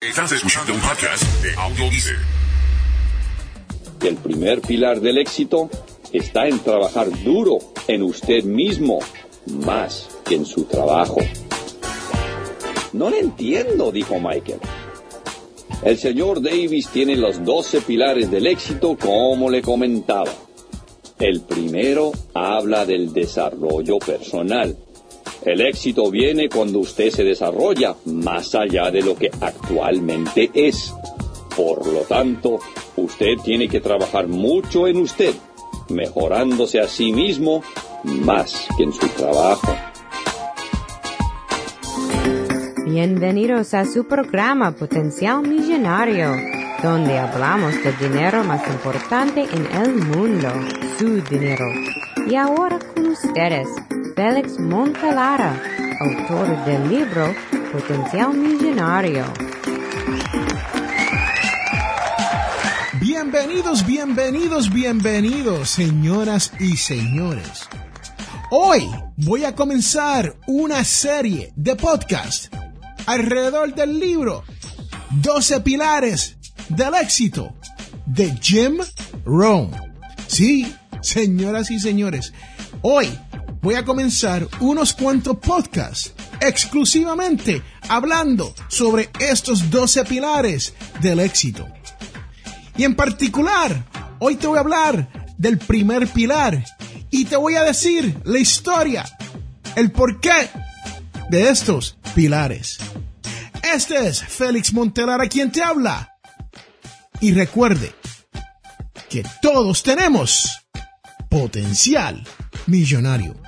Estás escuchando un podcast de Audiolice. El primer pilar del éxito está en trabajar duro en usted mismo, más que en su trabajo. No lo entiendo, dijo Michael. El señor Davis tiene los 12 pilares del éxito como le comentaba. El primero habla del desarrollo personal. El éxito viene cuando usted se desarrolla más allá de lo que actualmente es. Por lo tanto, usted tiene que trabajar mucho en usted, mejorándose a sí mismo más que en su trabajo. Bienvenidos a su programa Potencial Millonario, donde hablamos del dinero más importante en el mundo, su dinero. Y ahora con ustedes, Félix Montelara, autor del libro Potencial Millonario. Bienvenidos, bienvenidos, bienvenidos, señoras y señores. Hoy voy a comenzar una serie de podcast alrededor del libro 12 pilares del éxito de Jim Rohn. Sí, señoras y señores, hoy voy a comenzar unos cuantos podcasts exclusivamente hablando sobre estos 12 pilares del éxito. Y en particular, hoy te voy a hablar del primer pilar y te voy a decir la historia, el porqué de estos pilares. Este es Félix Montelara quien te habla. Y recuerde que todos tenemos potencial millonario.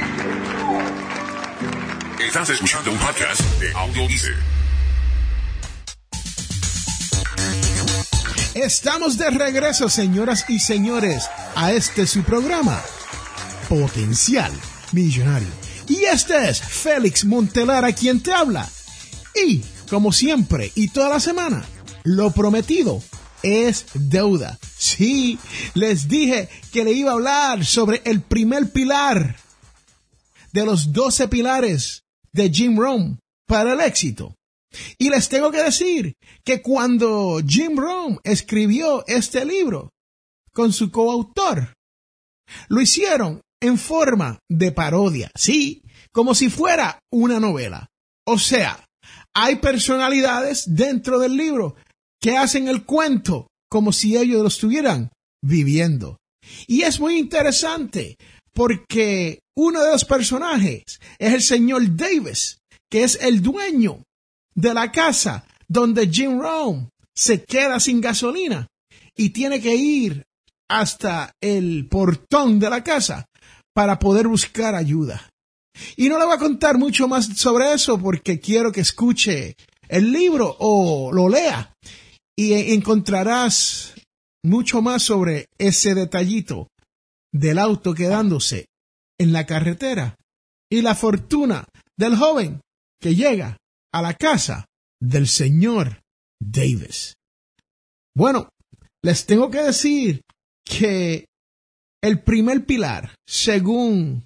Estás escuchando un podcast de Audiolice. Estamos de regreso, señoras y señores, a este su programa, Potencial Millonario. Y este es Félix Montelara quien te habla. Y, como siempre, y toda la semana, lo prometido es deuda. Sí, les dije que le iba a hablar sobre el primer pilar de los 12 pilares de Jim Rohn para el éxito. Y les tengo que decir que cuando Jim Rohn escribió este libro con su coautor, lo hicieron en forma de parodia, sí, como si fuera una novela. O sea, hay personalidades dentro del libro que hacen el cuento como si ellos lo estuvieran viviendo. Y es muy interesante porque uno de los personajes es el señor Davis, que es el dueño de la casa donde Jim Rohn se queda sin gasolina y tiene que ir hasta el portón de la casa para poder buscar ayuda. Y no le voy a contar mucho más sobre eso porque quiero que escuche el libro o lo lea y encontrarás mucho más sobre ese detallito del auto quedándose en la carretera y la fortuna del joven que llega a la casa del señor Davis. Bueno, les tengo que decir que el primer pilar, según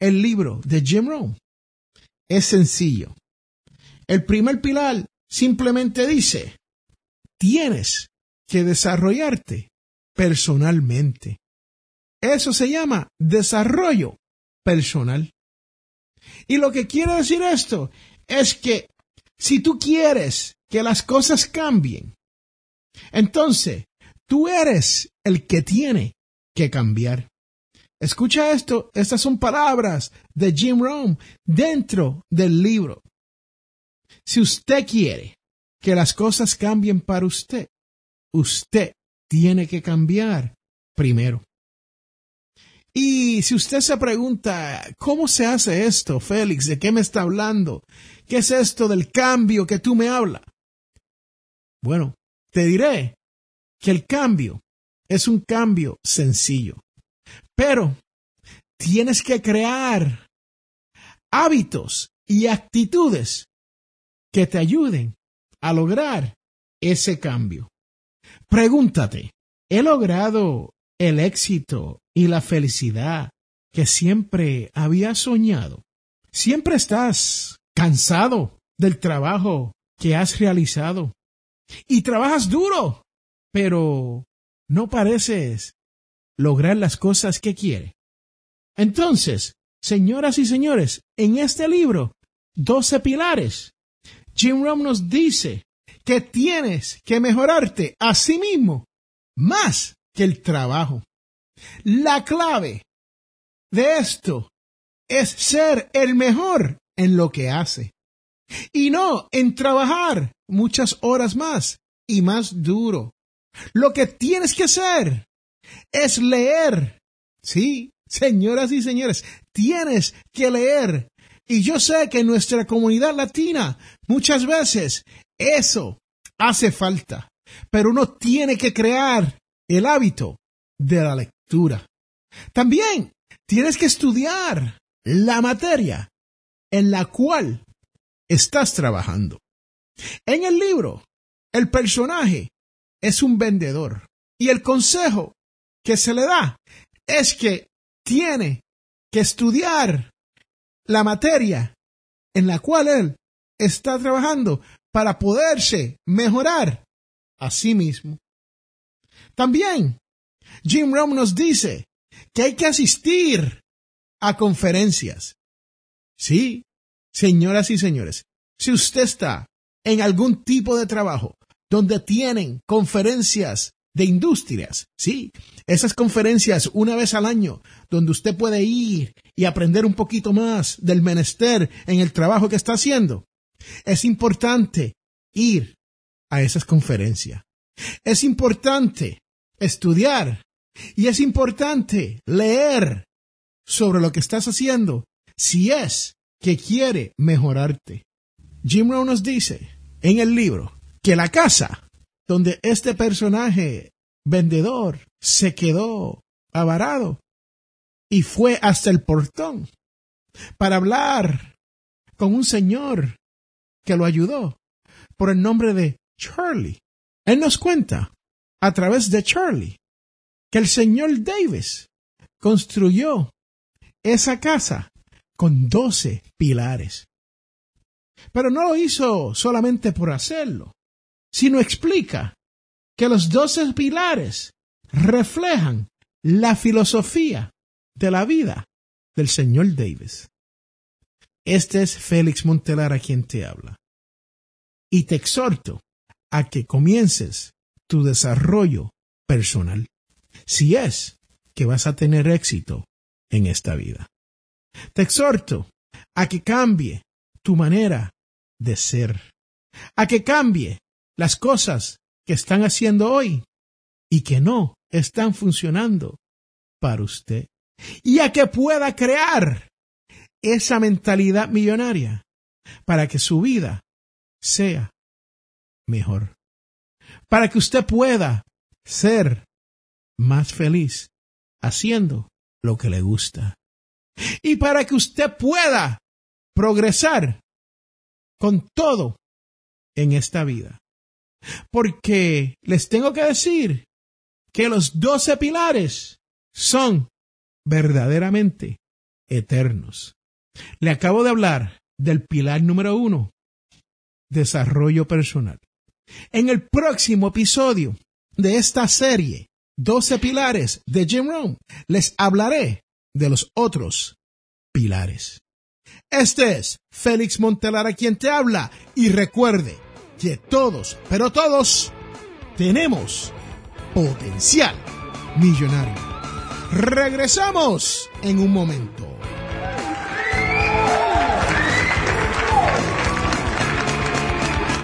el libro de Jim Rohn, es sencillo. El primer pilar simplemente dice, tienes que desarrollarte personalmente. Eso se llama desarrollo personal. Y lo que quiere decir esto es que si tú quieres que las cosas cambien, entonces tú eres el que tiene que cambiar. Escucha esto, estas son palabras de Jim Rohn dentro del libro. Si usted quiere que las cosas cambien para usted, usted tiene que cambiar primero. Y si usted se pregunta, ¿cómo se hace esto, Félix? ¿De qué me está hablando? ¿Qué es esto del cambio que tú me hablas? Bueno, te diré que el cambio es un cambio sencillo, pero tienes que crear hábitos y actitudes que te ayuden a lograr ese cambio. Pregúntate, ¿he logrado el éxito y la felicidad que siempre había soñado? ¿Siempre estás cansado del trabajo que has realizado? Y trabajas duro, pero no pareces lograr las cosas que quieres. Entonces, señoras y señores, en este libro, 12 pilares, Jim Rohn nos dice que tienes que mejorarte a sí mismo más que el trabajo. La clave de esto es ser el mejor en lo que hace y no en trabajar muchas horas más y más duro. Lo que tienes que hacer es leer. Sí, señoras y señores, tienes que leer. Y yo sé que en nuestra comunidad latina muchas veces eso hace falta. Pero uno tiene que crear el hábito de la lectura. También tienes que estudiar la materia en la cual estás trabajando. En el libro, el personaje es un vendedor y el consejo que se le da es que tiene que estudiar la materia en la cual él está trabajando para poderse mejorar a sí mismo. También Jim Rohn nos dice que hay que asistir a conferencias. Sí, señoras y señores, si usted está en algún tipo de trabajo donde tienen conferencias de industrias, sí, esas conferencias una vez al año, donde usted puede ir y aprender un poquito más del menester en el trabajo que está haciendo. Es importante ir a esas conferencias. Es importante estudiar y es importante leer sobre lo que estás haciendo si es que quiere mejorarte. Jim Rohn nos dice en el libro que la casa donde este personaje vendedor se quedó avarado y fue hasta el portón para hablar con un señor que lo ayudó por el nombre de Charlie. Él nos cuenta a través de Charlie que el señor Davis construyó esa casa con doce pilares. Pero no lo hizo solamente por hacerlo, sino explica que los doce pilares reflejan la filosofía de la vida del señor Davis. Este es Félix Montelar a quien te habla. Y te exhorto a que comiences tu desarrollo personal, si es que vas a tener éxito en esta vida. Te exhorto a que cambie tu manera de ser, a que cambie las cosas que están haciendo hoy y que no están funcionando para usted, y a que pueda crear esa mentalidad millonaria para que su vida sea mejor, para que usted pueda ser más feliz haciendo lo que le gusta y para que usted pueda progresar con todo en esta vida. Porque les tengo que decir que los doce pilares son verdaderamente eternos. Le acabo de hablar del pilar número uno, desarrollo personal. En el próximo episodio de esta serie, 12 pilares de Jim Rohn, les hablaré de los otros pilares. Este es Félix Montelar a quien te habla y recuerde que todos, pero todos, tenemos potencial millonario. Regresamos en un momento.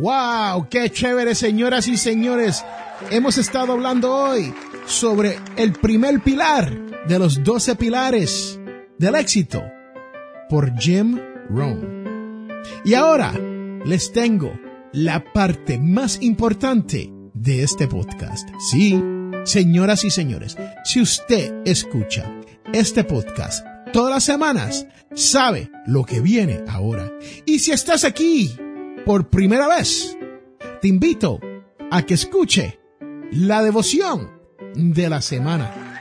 ¡Wow! ¡Qué chévere, señoras y señores! Hemos estado hablando hoy sobre el primer pilar de los 12 pilares del éxito por Jim Rohn. Y ahora les tengo la parte más importante de este podcast. Sí, señoras y señores, si usted escucha este podcast todas las semanas, sabe lo que viene ahora. Y si estás aquí por primera vez, te invito a que escuche la devoción de la semana.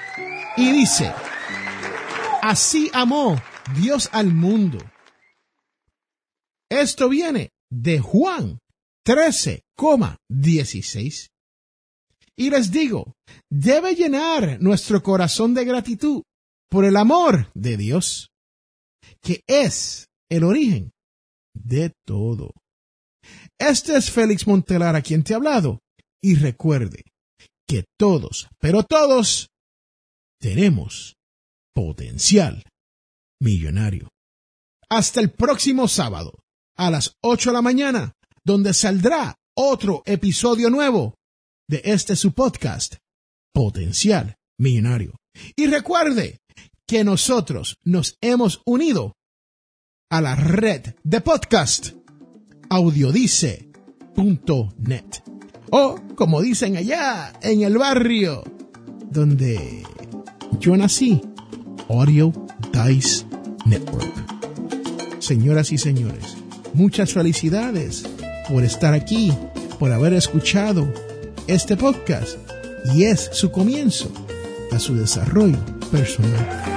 Y dice, así amó Dios al mundo. Esto viene de Juan 13,16. Y les digo, debe llenar nuestro corazón de gratitud por el amor de Dios, que es el origen de todo. Este es Félix Montelar a quien te ha hablado. Y recuerde que todos, pero todos, tenemos potencial millonario. Hasta el próximo sábado, a las 8 de la mañana, donde saldrá otro episodio nuevo de este su podcast, Potencial Millonario. Y recuerde que nosotros nos hemos unido a la red de podcast audiodice.net. O, como dicen allá en el barrio donde yo nací, Audio Dice Network. Señoras y señores, muchas felicidades por estar aquí, por haber escuchado este podcast y es su comienzo a su desarrollo personal.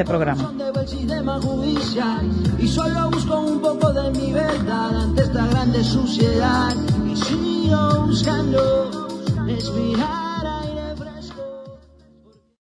este programa. Y solo busco un poco de mi verdad ante esta grande suciedad. Y sigo buscando respirar.